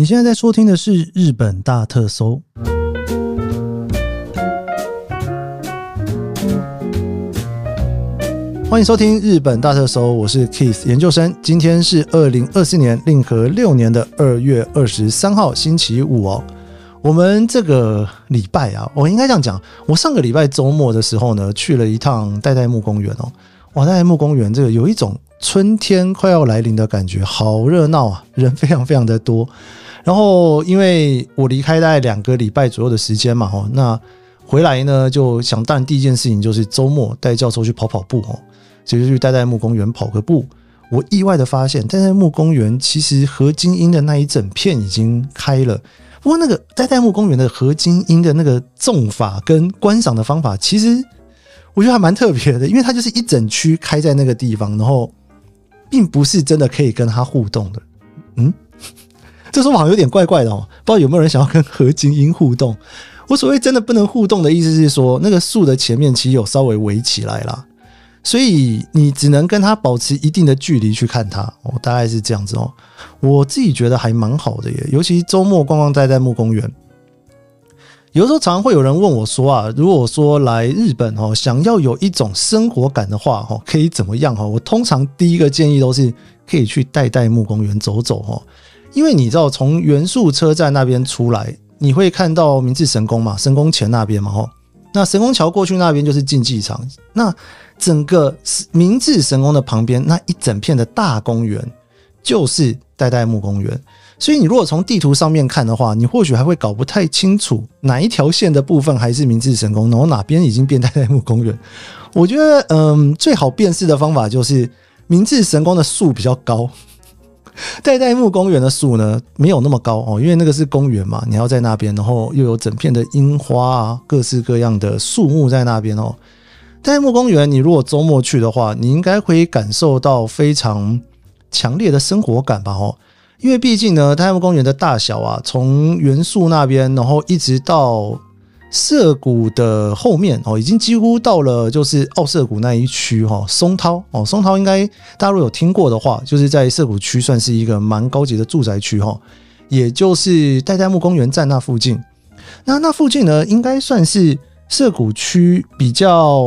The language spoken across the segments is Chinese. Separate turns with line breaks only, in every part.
你现在在收听的是日本大特搜，欢迎收听日本大特搜，我是 Keith 研究生。今天是二零二四年令和六年的二月二十三号，星期五哦。我们这个礼拜啊，我应该这样讲，我上个礼拜周末的时候呢，去了一趟代代木公园哦。哇，代代木公园这个有一种春天快要来临的感觉，好热闹啊，人非常非常的多。然后，因为我离开大概两个礼拜左右的时间嘛，哈，那回来呢，就想当然第一件事情就是周末带教授去跑跑步，哦，所以就去代代木公园跑个步。我意外的发现，代代木公园其实河津樱的那一整片已经开了。不过，那个代代木公园的河津樱的那个种法跟观赏的方法，其实我觉得还蛮特别的，因为它就是一整区开在那个地方，然后并不是真的可以跟它互动的，嗯。这说法好像有点怪怪的哦，不知道有没有人想要跟河津樱互动？我所谓真的不能互动的意思是说，那个树的前面其实有稍微围起来啦，所以你只能跟他保持一定的距离去看它哦，大概是这样子哦。我自己觉得还蛮好的耶，尤其周末逛逛代代木公园。有时候常常会有人问我说啊，如果说来日本哦，想要有一种生活感的话哦，可以怎么样哦？我通常第一个建议都是可以去代代木公园走走哦。因为你知道，从元素车站那边出来，你会看到明治神宫嘛，神宫前那边嘛，吼。那神宫桥过去那边就是竞技场。那整个明治神宫的旁边那一整片的大公园，就是代代木公园。所以你如果从地图上面看的话，你或许还会搞不太清楚哪一条线的部分还是明治神宫，然后哪边已经变代代木公园。我觉得，嗯，最好辨识的方法就是明治神宫的树比较高。代代木公园的树呢，没有那么高哦，因为那个是公园嘛，你要在那边，然后又有整片的樱花啊，各式各样的树木在那边哦。代代木公园，你如果周末去的话，你应该会感受到非常强烈的生活感吧？哦，因为毕竟呢，代代木公园的大小啊，从原宿那边，然后一直到。涩谷的后面哦，已经几乎到了就是奥涩谷那一区哈，松涛哦，松涛应该大家如果有听过的话，就是在涩谷区算是一个蛮高级的住宅区哈，也就是代代木公园站那附近。那那附近呢，应该算是涩谷区比较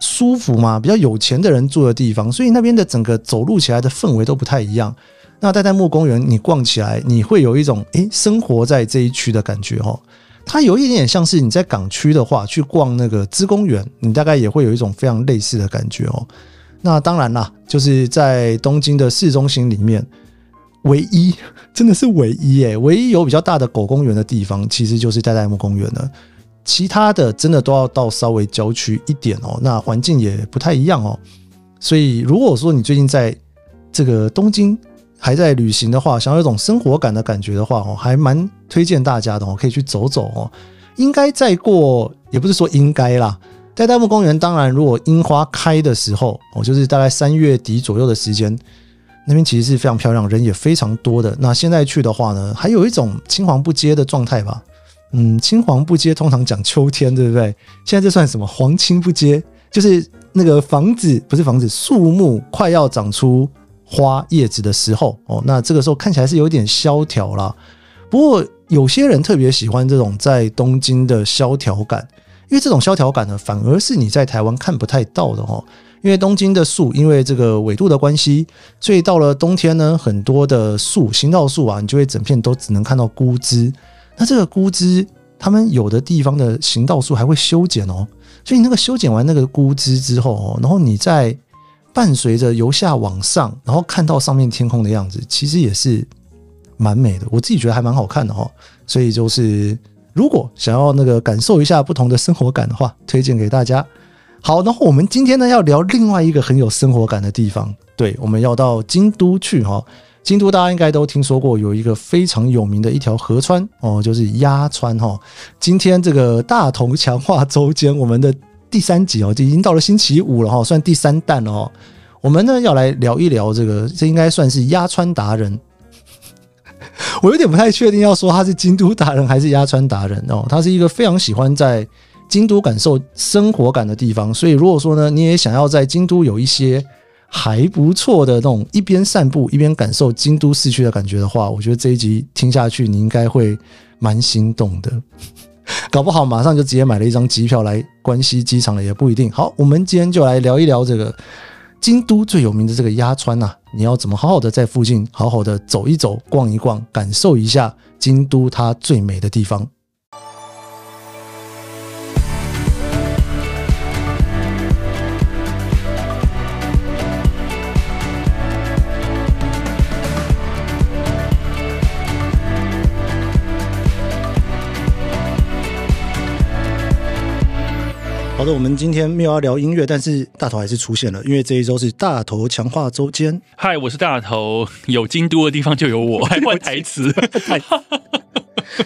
舒服嘛，比较有钱的人住的地方，所以那边的整个走路起来的氛围都不太一样。那代代木公园你逛起来，你会有一种诶生活在这一区的感觉哈。它有一点点像是你在港区的话，去逛那个芝公园，你大概也会有一种非常类似的感觉哦。那当然啦，就是在东京的市中心里面，唯一真的是唯一诶，唯一有比较大的狗公园的地方，其实就是代代木公园了。其他的真的都要到稍微郊区一点哦，那环境也不太一样哦。所以如果说你最近在这个东京，还在旅行的话，想要有一种生活感的感觉的话哦，还蛮推荐大家的哦，可以去走走哦。应该再过，也不是说应该啦。代代木公园，当然如果樱花开的时候哦，就是大概三月底左右的时间，那边其实是非常漂亮，人也非常多的。那现在去的话呢，还有一种青黄不接的状态吧。嗯，青黄不接通常讲秋天，对不对？现在这算什么？黄青不接，就是那个房子不是房子，树木快要长出。花叶子的时候哦，那这个时候看起来是有点萧条啦。不过有些人特别喜欢这种在东京的萧条感，因为这种萧条感呢，反而是你在台湾看不太到的哦。因为东京的树，因为这个纬度的关系，所以到了冬天呢，很多的树，行道树啊，你就会整片都只能看到枯枝。那这个枯枝，他们有的地方的行道树还会修剪哦，所以那个修剪完那个枯枝之后哦，然后你在。伴随着由下往上，然后看到上面天空的样子，其实也是蛮美的。我自己觉得还蛮好看的哈。所以就是，如果想要那个感受一下不同的生活感的话，推荐给大家。好，然后我们今天呢要聊另外一个很有生活感的地方。对，我们要到京都去哈。京都大家应该都听说过，有一个非常有名的一条河川哦，就是鸭川哈。今天这个大同强化周间，我们的。第三集哦，就已经到了星期五了哈，算第三弹了哦。我们呢要来聊一聊这个，这应该算是压川达人。我有点不太确定，要说他是京都达人还是压川达人哦。他是一个非常喜欢在京都感受生活感的地方，所以如果说呢，你也想要在京都有一些还不错的那种一边散步一边感受京都市区的感觉的话，我觉得这一集听下去你应该会蛮心动的，搞不好马上就直接买了一张机票来关西机场了也不一定。好，我们今天就来聊一聊这个京都最有名的这个鸭川呐，你要怎么好好的在附近好好的走一走、逛一逛，感受一下京都它最美的地方。好的，我们今天没有要聊音乐，但是大头还是出现了，因为这一周是大头强化周间。
嗨，我是大头，有京都的地方就有我，还换台词。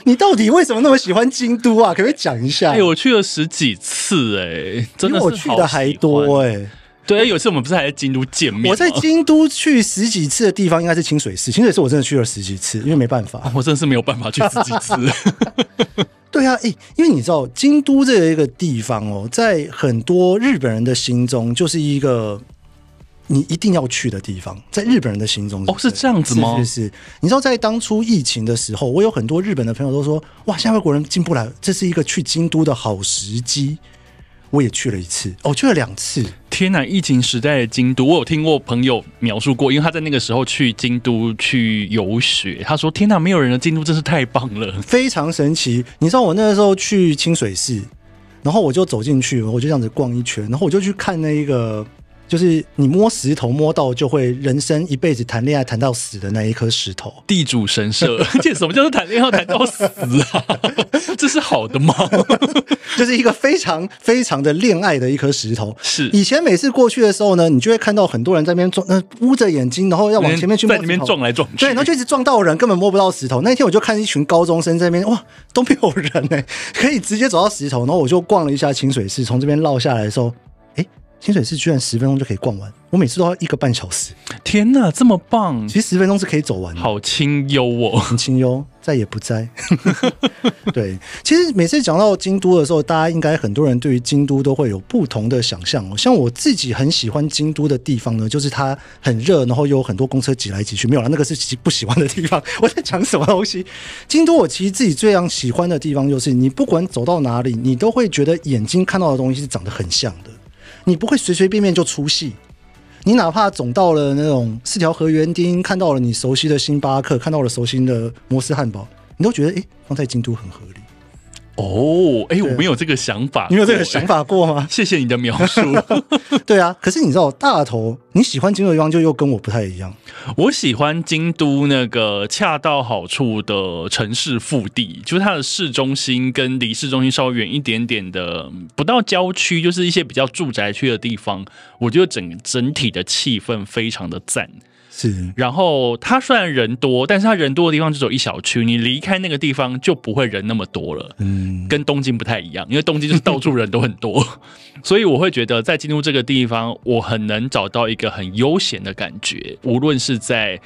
你到底为什么那么喜欢京都啊？可不可以讲一下？
哎，我去了十几次，哎，真的
我去的还多，哎。
对，有一次我们不是还在京都见面？
我在京都去十几次的地方应该是清水寺，清水寺我真的去了十几次，因为没办法，
我真的是没有办法去十几次。
对啊，诶，因为你知道京都这一个地方哦，在很多日本人的心中就是一个你一定要去的地方，在日本人的心中
哦，是这样子吗？
是是是，你知道在当初疫情的时候，我有很多日本的朋友都说，哇，现在外国人进不来，这是一个去京都的好时机。我也去了一次，哦，去了两次。
天呐！疫情时代的京都，我有听过朋友描述过，因为他在那个时候去京都去游学，他说：“天呐，没有人的京都真是太棒了，
非常神奇。”你知道我那个时候去清水寺，然后我就走进去，我就这样子逛一圈，然后我就去看那一个。就是你摸石头摸到就会人生一辈子谈恋爱谈到死的那一颗石头，
地主神社。这什么叫做谈恋爱要谈到死啊？这是好的吗？
就是一个非常非常的恋爱的一颗石头。
是
以前每次过去的时候呢，你就会看到很多人在那边撞，呃，捂着眼睛，然后要往前面去摸，
在里面撞来撞去。
对，然后就一直撞到人，根本摸不到石头。那天我就看一群高中生在那边，哇，都没有人呢，可以直接走到石头。然后我就逛了一下清水寺，从这边绕下来的时候，哎。清水寺居然十分钟就可以逛完，我每次都要一个半小时。
天哪，这么棒！
其实十分钟是可以走完的，
好清幽哦，
很清幽，再也不在。对，其实每次讲到京都的时候，大家应该很多人对于京都都会有不同的想象哦。像我自己很喜欢京都的地方呢，就是它很热，然后又有很多公车挤来挤去。没有了，那个是其不喜欢的地方。我在讲什么东西？京都我其实自己最样喜欢的地方，就是你不管走到哪里，你都会觉得眼睛看到的东西是长得很像的。你不会随随便便就出戏，你哪怕总到了那种四条河园丁，看到了你熟悉的星巴克，看到了熟悉的摩斯汉堡，你都觉得诶，放在京都很合理。
哦，哎，我没有这个想法，
你有这个想法过吗？
谢谢你的描述。
对啊，可是你知道，大头你喜欢京都的地方就又跟我不太一样。
我喜欢京都那个恰到好处的城市腹地，就是它的市中心跟离市中心稍微远一点点的，不到郊区，就是一些比较住宅区的地方，我觉得整整体的气氛非常的赞。
是，
然后它虽然人多，但是它人多的地方就只有一小区，你离开那个地方就不会人那么多了。嗯，跟东京不太一样，因为东京就是到处人都很多，所以我会觉得在京都这个地方，我很能找到一个很悠闲的感觉，无论是在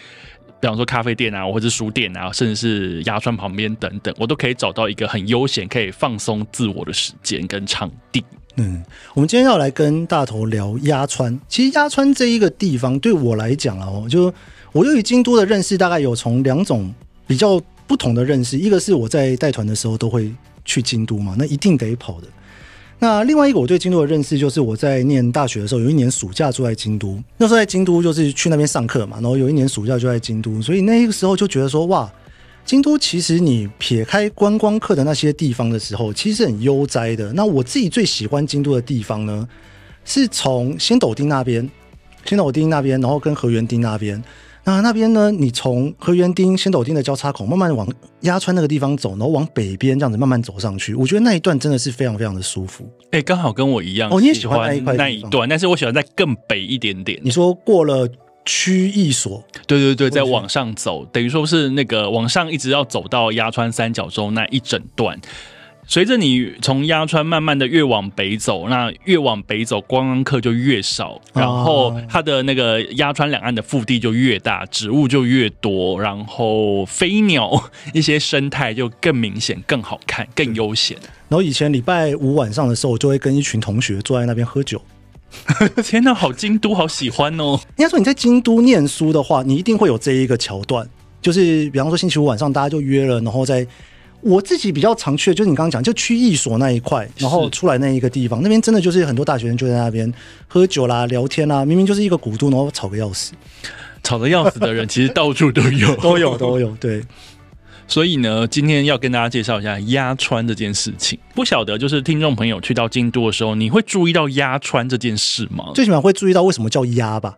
比方说咖啡店啊，或者是书店啊，甚至是牙川旁边等等，我都可以找到一个很悠闲、可以放松自我的时间跟场地。
嗯，我们今天要来跟大头聊鸭川。其实鸭川这一个地方对我来讲啊，我就我对于京都的认识大概有从两种比较不同的认识，一个是我在带团的时候都会去京都嘛，那一定得跑的。那另外一个我对京都的认识就是我在念大学的时候，有一年暑假住在京都，那时候在京都就是去那边上课嘛，然后有一年暑假就在京都，所以那个时候就觉得说哇。京都其实你撇开观光客的那些地方的时候，其实很悠哉的。那我自己最喜欢京都的地方呢，是从仙斗町那边，仙斗町那边，然后跟河原町那边。那那边呢，你从河原町、仙斗町的交叉口慢慢往鸭川那个地方走，然后往北边这样子慢慢走上去，我觉得那一段真的是非常非常的舒服。
哎、欸，刚好跟我一样，
哦，你也喜欢那一块
那一段，但是我喜欢在更北一点点。
你说过了。区役所，
对对对，在往上走，等于说是那个往上一直要走到鸭川三角洲那一整段。随着你从鸭川慢慢的越往北走，那越往北走，观光客就越少，然后它的那个鸭川两岸的腹地就越大，植物就越多，然后飞鸟一些生态就更明显、更好看、更悠闲。
然后以前礼拜五晚上的时候，我就会跟一群同学坐在那边喝酒。
天哪，好京都，好喜欢哦！
应该说你在京都念书的话，你一定会有这一个桥段，就是比方说星期五晚上大家就约了，然后在我自己比较常去的，就是你刚刚讲就区役所那一块，然后出来那一个地方，那边真的就是很多大学生就在那边喝酒啦、聊天啦，明明就是一个古都，然后吵个要死，
吵得要死的人其实到处都有，
都有都有，对。
所以呢，今天要跟大家介绍一下压穿这件事情。不晓得就是听众朋友去到京都的时候，你会注意到压穿这件事吗？
最起码会注意到为什么叫压吧。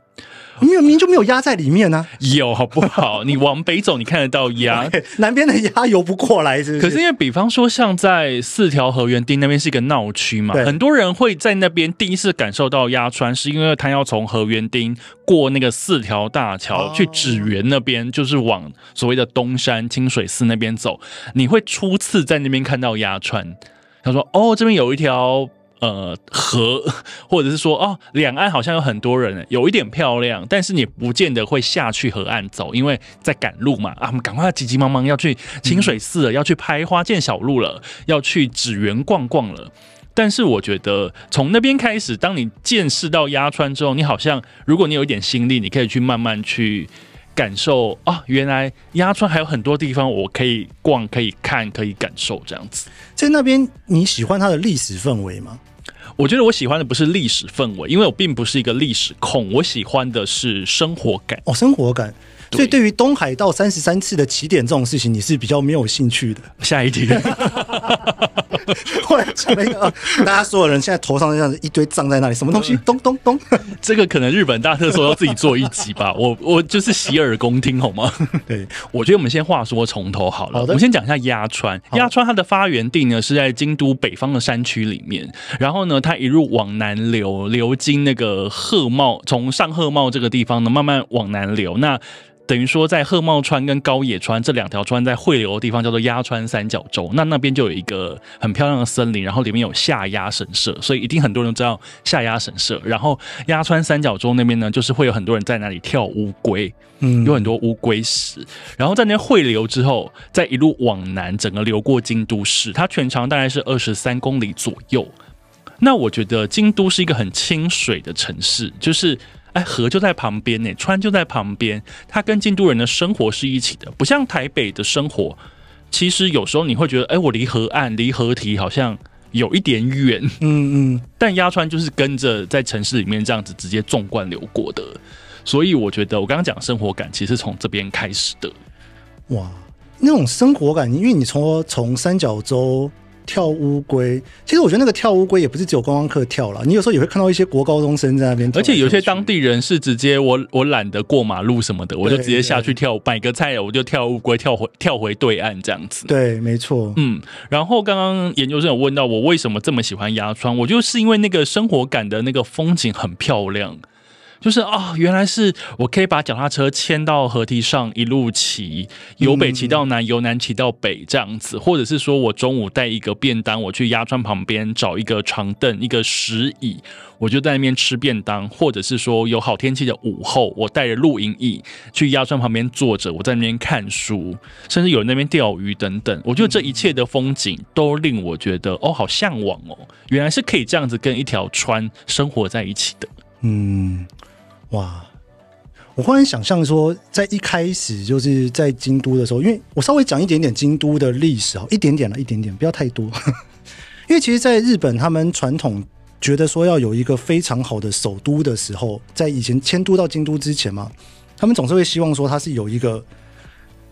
没有，明明就没有鸭在里面呢、啊。
有好不好？你往北走，你看得到鸭。
南边的鸭游不过来，是不是？
可是因为，比方说，像在四条河原町那边是一个闹区嘛，很多人会在那边第一次感受到鸭川，是因为他要从河原町过那个四条大桥去指原那边，就是往所谓的东山清水寺那边走。你会初次在那边看到鸭川。他说：“哦，这边有一条。”呃，河，或者是说，哦，两岸好像有很多人，有一点漂亮，但是你不见得会下去河岸走，因为在赶路嘛。啊，我们赶快急急忙忙要去清水寺了，要去拍花见小路了，要去祇园逛逛了。但是我觉得从那边开始，当你见识到鸭川之后，你好像如果你有一点心力，你可以去慢慢去感受啊，原来鸭川还有很多地方我可以逛、可以看、可以感受这样子。
在那边，你喜欢它的历史氛围吗？
我觉得我喜欢的不是历史氛围，因为我并不是一个历史控，我喜欢的是生活感。
哦，生活感。所以，对于东海道三十三次的起点这种事情，你是比较没有兴趣的。
下一题，
后来讲了一个，大家所有人现在头上这样子一堆葬在那里，什么东西？咚咚咚！
这个可能日本大特搜要自己做一集吧。我我就是洗耳恭听，好吗？
对，
我觉得我们先话说从头好了。好的，我们先讲一下鸭川。鸭川它的发源地呢是在京都北方的山区里面，然后呢，它一路往南流，流经那个贺茂，从上贺茂这个地方呢，慢慢往南流。那等于说，在贺茂川跟高野川这两条川在汇流的地方叫做鸭川三角洲，那那边就有一个很漂亮的森林，然后里面有下鸭神社，所以一定很多人都知道下鸭神社。然后鸭川三角洲那边呢，就是会有很多人在那里跳乌龟，嗯，有很多乌龟石。然后在那汇流之后，再一路往南，整个流过京都市，它全长大概是二十三公里左右。那我觉得京都是一个很清水的城市，就是。哎，河就在旁边呢，川就在旁边，它跟京都人的生活是一起的，不像台北的生活。其实有时候你会觉得，哎，我离河岸、离河堤好像有一点远，嗯嗯。但鸭川就是跟着在城市里面这样子直接纵贯流过的，所以我觉得我刚刚讲的生活感其实从这边开始的。
哇，那种生活感，因为你从从三角洲。跳乌龟，其实我觉得那个跳乌龟也不是只有观光客跳了，你有时候也会看到一些国高中生在那边，
而且有些当地人是直接我我懒得过马路什么的，我就直接下去跳买个菜，我就跳乌龟，跳回跳回对岸这样子。
对，没错。
嗯，然后刚刚研究生有问到我为什么这么喜欢鸭川，我就是因为那个生活感的那个风景很漂亮。就是啊、哦，原来是我可以把脚踏车牵到河堤上一路骑，由北骑到南，由南骑到北这样子，或者是说我中午带一个便当，我去鸭川旁边找一个长凳、一个石椅，我就在那边吃便当，或者是说有好天气的午后，我带着露营椅去鸭川旁边坐着，我在那边看书，甚至有那边钓鱼等等。我觉得这一切的风景都令我觉得哦，好向往哦，原来是可以这样子跟一条川生活在一起的，嗯。
哇！我忽然想象说，在一开始就是在京都的时候，因为我稍微讲一点点京都的历史啊，一点点了，一点点，不要太多。因为其实，在日本，他们传统觉得说要有一个非常好的首都的时候，在以前迁都到京都之前嘛，他们总是会希望说它是有一个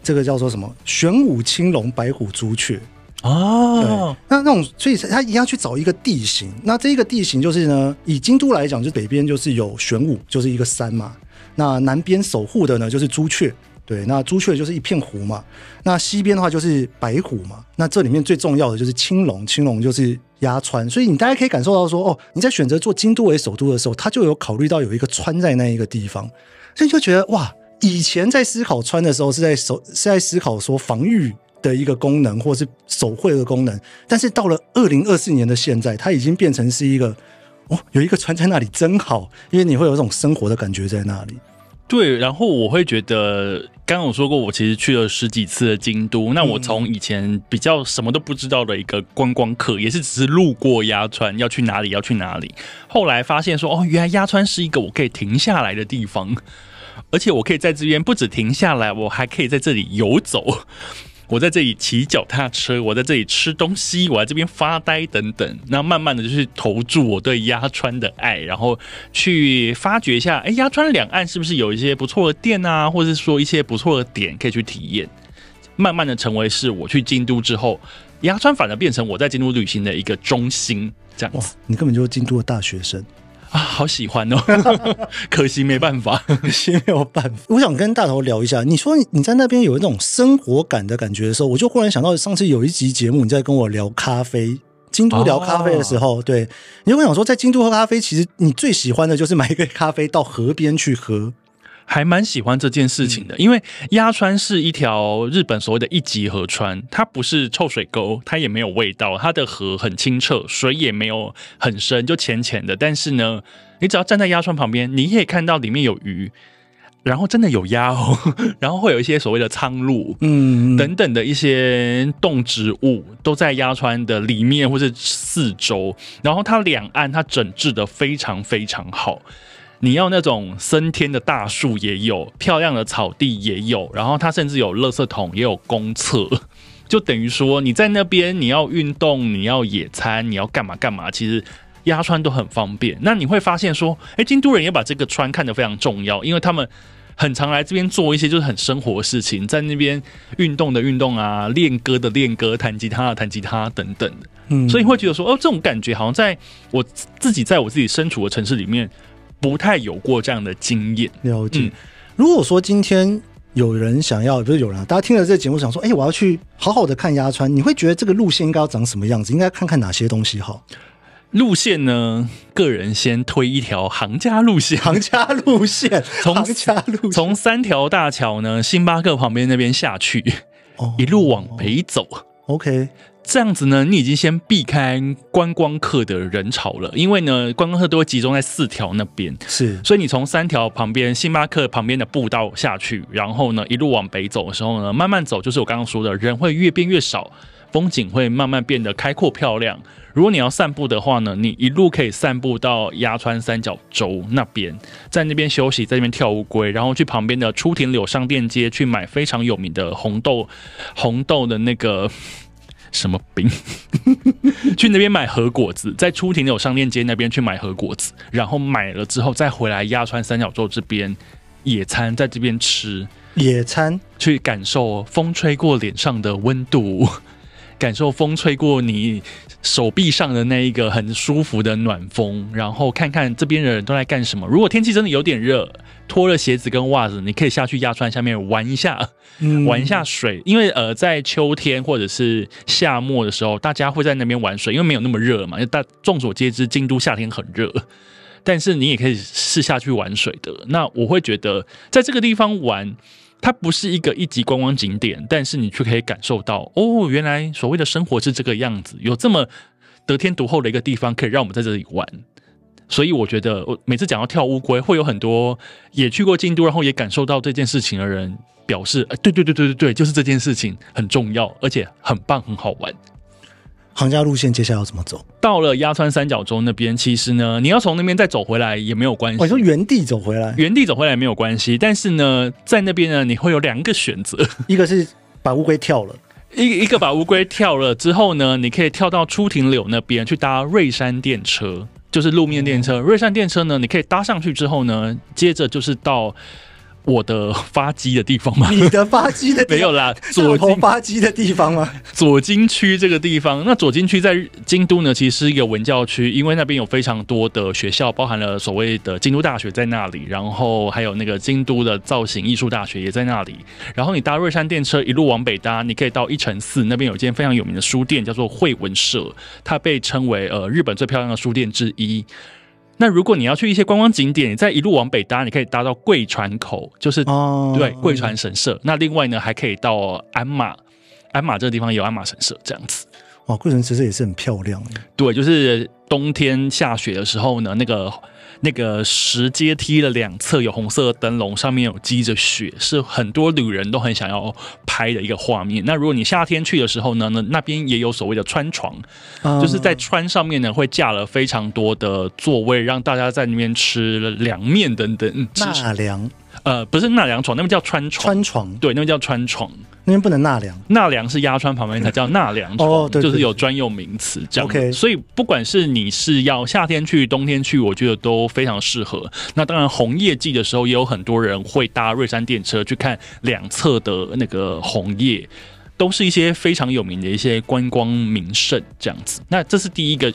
这个叫做什么玄武青龙白虎朱雀。哦，那那种，所以他一定要去找一个地形。那这一个地形就是呢，以京都来讲，就北边就是有玄武，就是一个山嘛。那南边守护的呢，就是朱雀。对，那朱雀就是一片湖嘛。那西边的话就是白虎嘛。那这里面最重要的就是青龙，青龙就是鸭川。所以你大家可以感受到说，哦，你在选择做京都为首都的时候，他就有考虑到有一个川在那一个地方，所以就觉得哇，以前在思考川的时候是在守，是在思考说防御。的一个功能，或是手绘的功能，但是到了二零二四年的现在，它已经变成是一个哦，有一个船在那里真好，因为你会有一种生活的感觉在那里。
对，然后我会觉得，刚刚我说过，我其实去了十几次的京都。那我从以前比较什么都不知道的一个观光客，也是只是路过鸭川，要去哪里要去哪里。后来发现说，哦，原来鸭川是一个我可以停下来的地方，而且我可以在这边不止停下来，我还可以在这里游走。我在这里骑脚踏车，我在这里吃东西，我在这边发呆等等。那慢慢的就去投注我对鸭川的爱，然后去发掘一下，哎，鸭川两岸是不是有一些不错的店啊，或者是说一些不错的点可以去体验。慢慢的成为是我去京都之后，鸭川反而变成我在京都旅行的一个中心。这样子，哇，
你根本就是京都的大学生。
啊，好喜欢哦！可惜没办法，
可惜没有办法。我想跟大头聊一下，你说你在那边有一种生活感的感觉的时候，我就忽然想到上次有一集节目你在跟我聊咖啡，京都聊咖啡的时候，哦、对，你就会想说，在京都喝咖啡，其实你最喜欢的就是买一杯咖啡到河边去喝。
还蛮喜欢这件事情的，因为鸭川是一条日本所谓的一级河川，它不是臭水沟，它也没有味道，它的河很清澈，水也没有很深，就浅浅的。但是呢，你只要站在鸭川旁边，你可以看到里面有鱼，然后真的有鸭哦，然后会有一些所谓的苍鹭，嗯，等等的一些动植物都在鸭川的里面或是四周，然后它两岸它整治的非常非常好。你要那种升天的大树也有，漂亮的草地也有，然后它甚至有垃圾桶，也有公厕，就等于说你在那边你要运动，你要野餐，你要干嘛干嘛，其实压川都很方便。那你会发现说，哎，京都人也把这个川看得非常重要，因为他们很常来这边做一些就是很生活的事情，在那边运动的运动啊，练歌的练歌，弹吉他的弹吉他等等的。嗯，所以你会觉得说，哦，这种感觉好像在我自己在我自己身处的城市里面。不太有过这样的经验。
了解。嗯、如果说今天有人想要，不是有人，大家听了这个节目想说，哎、欸，我要去好好的看鸭川，你会觉得这个路线应该要长什么样子？应该看看哪些东西好？
路线呢？个人先推一条行家路线，
行家路线，从行家路
从三条大桥呢，星巴克旁边那边下去，哦、一路往北走。
OK。
这样子呢，你已经先避开观光客的人潮了，因为呢，观光客都会集中在四条那边，
是，
所以你从三条旁边星巴克旁边的步道下去，然后呢，一路往北走的时候呢，慢慢走，就是我刚刚说的，人会越变越少，风景会慢慢变得开阔漂亮。如果你要散步的话呢，你一路可以散步到鸭川三角洲那边，在那边休息，在那边跳乌龟，然后去旁边的出庭柳商店街去买非常有名的红豆，红豆的那个。什么饼？去那边买核果子，在出庭有商店街那边去买核果子，然后买了之后再回来亚川三角洲这边野餐，在这边吃
野餐，
去感受风吹过脸上的温度，感受风吹过你手臂上的那一个很舒服的暖风，然后看看这边的人都在干什么。如果天气真的有点热，脱了鞋子跟袜子，你可以下去鸭川下面玩一下，嗯、玩一下水。因为呃，在秋天或者是夏末的时候，大家会在那边玩水，因为没有那么热嘛。因为大众所皆知，京都夏天很热，但是你也可以试下去玩水的。那我会觉得，在这个地方玩，它不是一个一级观光景点，但是你却可以感受到，哦，原来所谓的生活是这个样子，有这么得天独厚的一个地方，可以让我们在这里玩。所以我觉得，我每次讲到跳乌龟，会有很多也去过京都，然后也感受到这件事情的人表示，哎，对对对对对对，就是这件事情很重要，而且很棒，很好玩。
行家路线接下来要怎么走？
到了鸭川三角洲那边，其实呢，你要从那边再走回来也没有关系。
我说原地走回来，
原地走回来没有关系。但是呢，在那边呢，你会有两个选择，
一个是把乌龟跳了，
一一个把乌龟跳了之后呢，你可以跳到出庭柳那边去搭瑞山电车。就是路面电车，瑞山电车呢，你可以搭上去之后呢，接着就是到。我的发迹的地方吗？
你的发迹的地方
没有啦，左
京发迹的地方吗？
左京区这个地方，那左京区在京都呢，其实是一个文教区，因为那边有非常多的学校，包含了所谓的京都大学在那里，然后还有那个京都的造型艺术大学也在那里。然后你搭瑞山电车一路往北搭，你可以到一乘寺那边有一间非常有名的书店，叫做惠文社，它被称为呃日本最漂亮的书店之一。那如果你要去一些观光景点，你再一路往北搭，你可以搭到贵船口，就是、oh, 对贵船神社。那另外呢，还可以到鞍马，鞍马这个地方有鞍马神社这样子。
哇，贵船神社也是很漂亮。
对，就是冬天下雪的时候呢，那个。那个石阶梯的两侧有红色的灯笼，上面有积着雪，是很多旅人都很想要拍的一个画面。那如果你夏天去的时候呢，那那边也有所谓的川床，就是在川上面呢会架了非常多的座位，让大家在那边吃凉面等等。
纳凉？
呃，不是纳凉床，那边叫川床。
川床，
对，那边叫川床。
那边不能纳凉，
纳凉是鸭川旁边才叫纳凉床，哦、对对对，就是有专用名词这样。OK，所以不管是你是要夏天去、冬天去，我觉得都非常适合。那当然，红叶季的时候，也有很多人会搭瑞山电车去看两侧的那个红叶，都是一些非常有名的一些观光名胜这样子。那这是第一个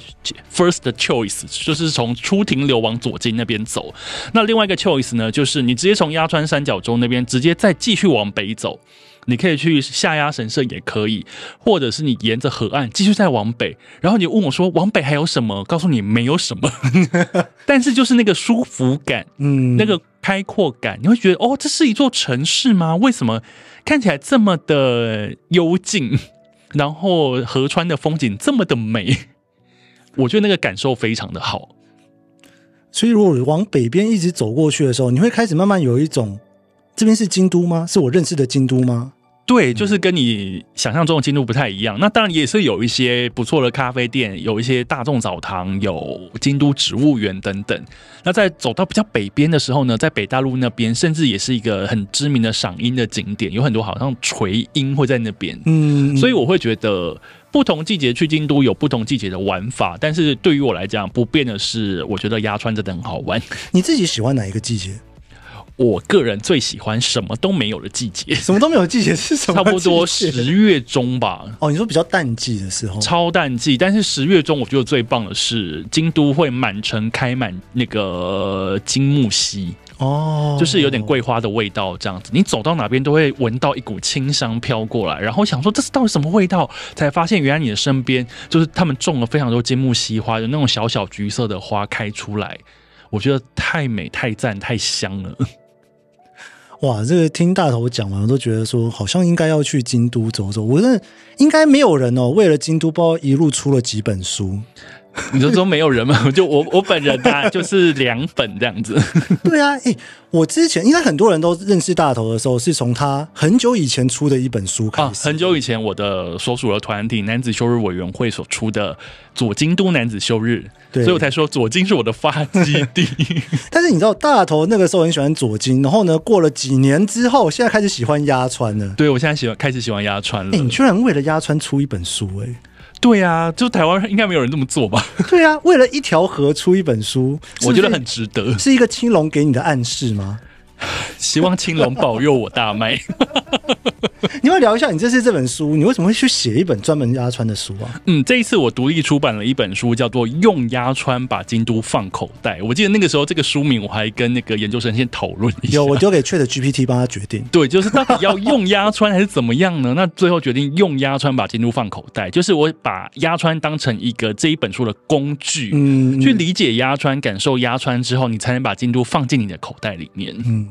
first choice，就是从出停留往左京那边走。那另外一个 choice 呢，就是你直接从鸭川三角洲那边直接再继续往北走。你可以去下压神社，也可以，或者是你沿着河岸继续再往北，然后你问我说往北还有什么？告诉你没有什么，但是就是那个舒服感，嗯，那个开阔感，你会觉得哦，这是一座城市吗？为什么看起来这么的幽静？然后河川的风景这么的美，我觉得那个感受非常的好。
所以如果往北边一直走过去的时候，你会开始慢慢有一种。这边是京都吗？是我认识的京都吗？
对，就是跟你想象中的京都不太一样。那当然也是有一些不错的咖啡店，有一些大众澡堂，有京都植物园等等。那在走到比较北边的时候呢，在北大陆那边，甚至也是一个很知名的赏樱的景点，有很多好像垂樱会在那边。嗯，所以我会觉得不同季节去京都有不同季节的玩法，但是对于我来讲，不变的是，我觉得鸭川真的很好玩。
你自己喜欢哪一个季节？
我个人最喜欢什么都没有的季节，
什么都没有的季节是什么？
差不多十月中吧。
哦，你说比较淡季的时候，
超淡季。但是十月中，我觉得最棒的是京都会满城开满那个金木犀哦，就是有点桂花的味道，这样子。你走到哪边都会闻到一股清香飘过来，然后想说这是到底什么味道？才发现原来你的身边就是他们种了非常多金木犀花，有那种小小橘色的花开出来，我觉得太美、太赞、太香了。
哇，这个听大头讲完，我都觉得说好像应该要去京都走走。我认应该没有人哦，为了京都，包一路出了几本书。
你就说没有人嘛？就我我本人啊，就是凉粉这样子。
对啊，哎、欸，我之前应该很多人都认识大头的时候，是从他很久以前出的一本书开始。啊、
很久以前，我的所属的团体男子休日委员会所出的《左京都男子休日》，所以我才说左京是我的发基地。
但是你知道，大头那个时候很喜欢左京，然后呢，过了几年之后，现在开始喜欢鸭川了。
对，我现在喜欢开始喜欢鸭川了。
你居然为了鸭川出一本书、欸，哎。
对啊，就台湾应该没有人这么做吧？
对啊，为了一条河出一本书，
我觉得很值得。
是一个青龙给你的暗示吗？
希望青龙保佑我大卖。
你要聊一下，你这次这本书，你为什么会去写一本专门鸭川的书啊？
嗯，这一次我独立出版了一本书，叫做《用鸭川把京都放口袋》。我记得那个时候这个书名我还跟那个研究生先讨论一下，
有我丢给 Chat GPT 帮他决定。
对，就是到底要用鸭川还是怎么样呢？那最后决定用鸭川把京都放口袋，就是我把鸭川当成一个这一本书的工具，嗯，去理解鸭川、感受鸭川之后，你才能把京都放进你的口袋里面，嗯。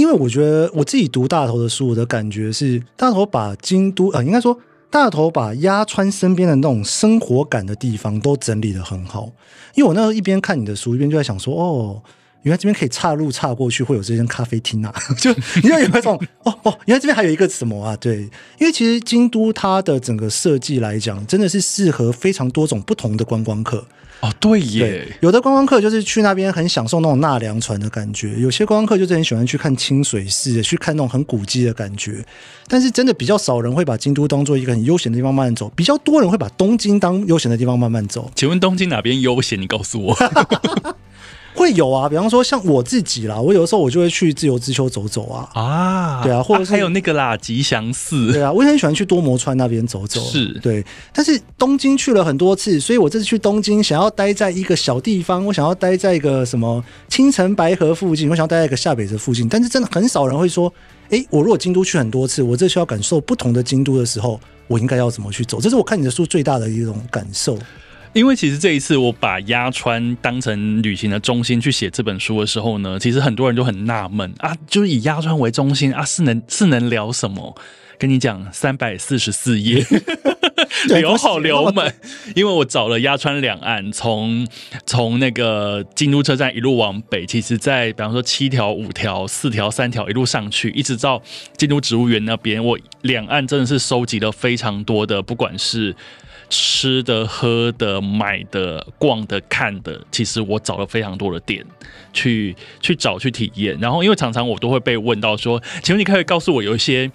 因为我觉得我自己读大头的书，我的感觉是大头把京都，呃，应该说大头把压川身边的那种生活感的地方都整理得很好。因为我那时候一边看你的书，一边就在想说，哦，原来这边可以岔路岔过去，会有这间咖啡厅啊，就你要有没有这种，哦哦，原来这边还有一个什么啊？对，因为其实京都它的整个设计来讲，真的是适合非常多种不同的观光客。
哦，对耶对，
有的观光客就是去那边很享受那种纳凉船的感觉，有些观光客就是很喜欢去看清水寺，去看那种很古迹的感觉。但是真的比较少人会把京都当做一个很悠闲的地方慢慢走，比较多人会把东京当悠闲的地方慢慢走。
请问东京哪边悠闲？你告诉我。
会有啊，比方说像我自己啦，我有的时候我就会去自由之丘走走啊，啊，对啊，或者
还有那个啦，吉祥寺，
对啊，我也很喜欢去多摩川那边走走，
是
对。但是东京去了很多次，所以我这次去东京想要待在一个小地方，我想要待在一个什么青城白河附近，我想要待在一个下北泽附近。但是真的很少人会说，哎，我如果京都去很多次，我这需要感受不同的京都的时候，我应该要怎么去走？这是我看你的书最大的一种感受。
因为其实这一次我把鸭川当成旅行的中心去写这本书的时候呢，其实很多人都很纳闷啊，就是以鸭川为中心啊，是能是能聊什么？跟你讲，三百四十四页，聊好聊满，因为我找了鸭川两岸，从从那个京都车站一路往北，其实在比方说七条、五条、四条、三条一路上去，一直到京都植物园那边，我两岸真的是收集了非常多的，不管是吃的、喝的、买的、逛的、看的，其实我找了非常多的店去去找去体验。然后因为常常我都会被问到说，请问你可以告诉我有一些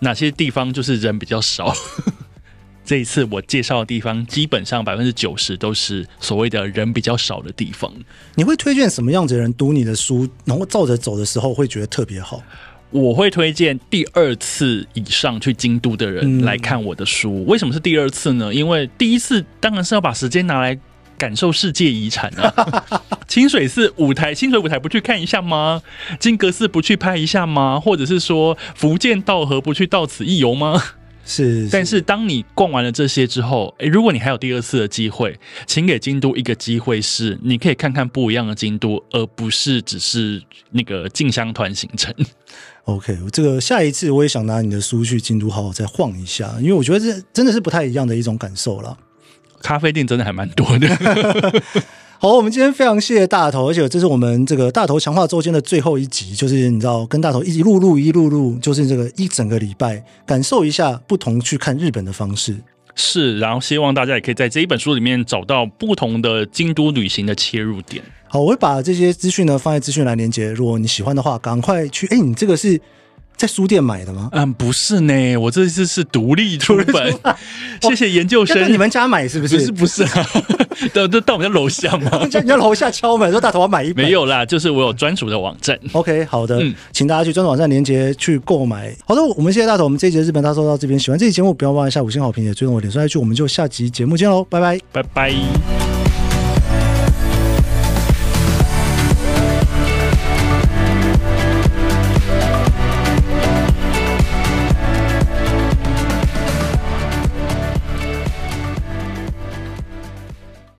哪些地方就是人比较少？这一次我介绍的地方，基本上百分之九十都是所谓的人比较少的地方。
你会推荐什么样子的人读你的书，然后照着走的时候会觉得特别好？
我会推荐第二次以上去京都的人来看我的书。嗯、为什么是第二次呢？因为第一次当然是要把时间拿来感受世界遗产啊。清水寺舞台，清水舞台不去看一下吗？金阁寺不去拍一下吗？或者是说福建道河不去到此一游吗？
是，是，
但是当你逛完了这些之后，诶，如果你还有第二次的机会，请给京都一个机会，是你可以看看不一样的京都，而不是只是那个进香团行程。
OK，这个下一次我也想拿你的书去京都好好再晃一下，因为我觉得这真的是不太一样的一种感受了。
咖啡店真的还蛮多的。
好，我们今天非常谢谢大头，而且这是我们这个大头强化周间的最后一集，就是你知道跟大头一路录一路录，就是这个一整个礼拜，感受一下不同去看日本的方式。
是，然后希望大家也可以在这一本书里面找到不同的京都旅行的切入点。
好，我会把这些资讯呢放在资讯栏连接，如果你喜欢的话，赶快去。哎，你这个是。在书店买的吗？
嗯，不是呢，我这次是独立出本。谢谢研究生。
在你们家买是不是？
不是，不是啊，到都到我们家楼下吗？
在 你家楼下敲门说大头要买一本。
没有啦，就是我有专属的网站。
OK，好的，嗯，请大家去专属网站连接去购买。好的，我们谢谢大头，我们这一集的日本大搜到这边，喜欢这期节目不要忘了下五星好评，也追踪我脸书 IG，我们就下集节目见喽，拜拜，
拜拜。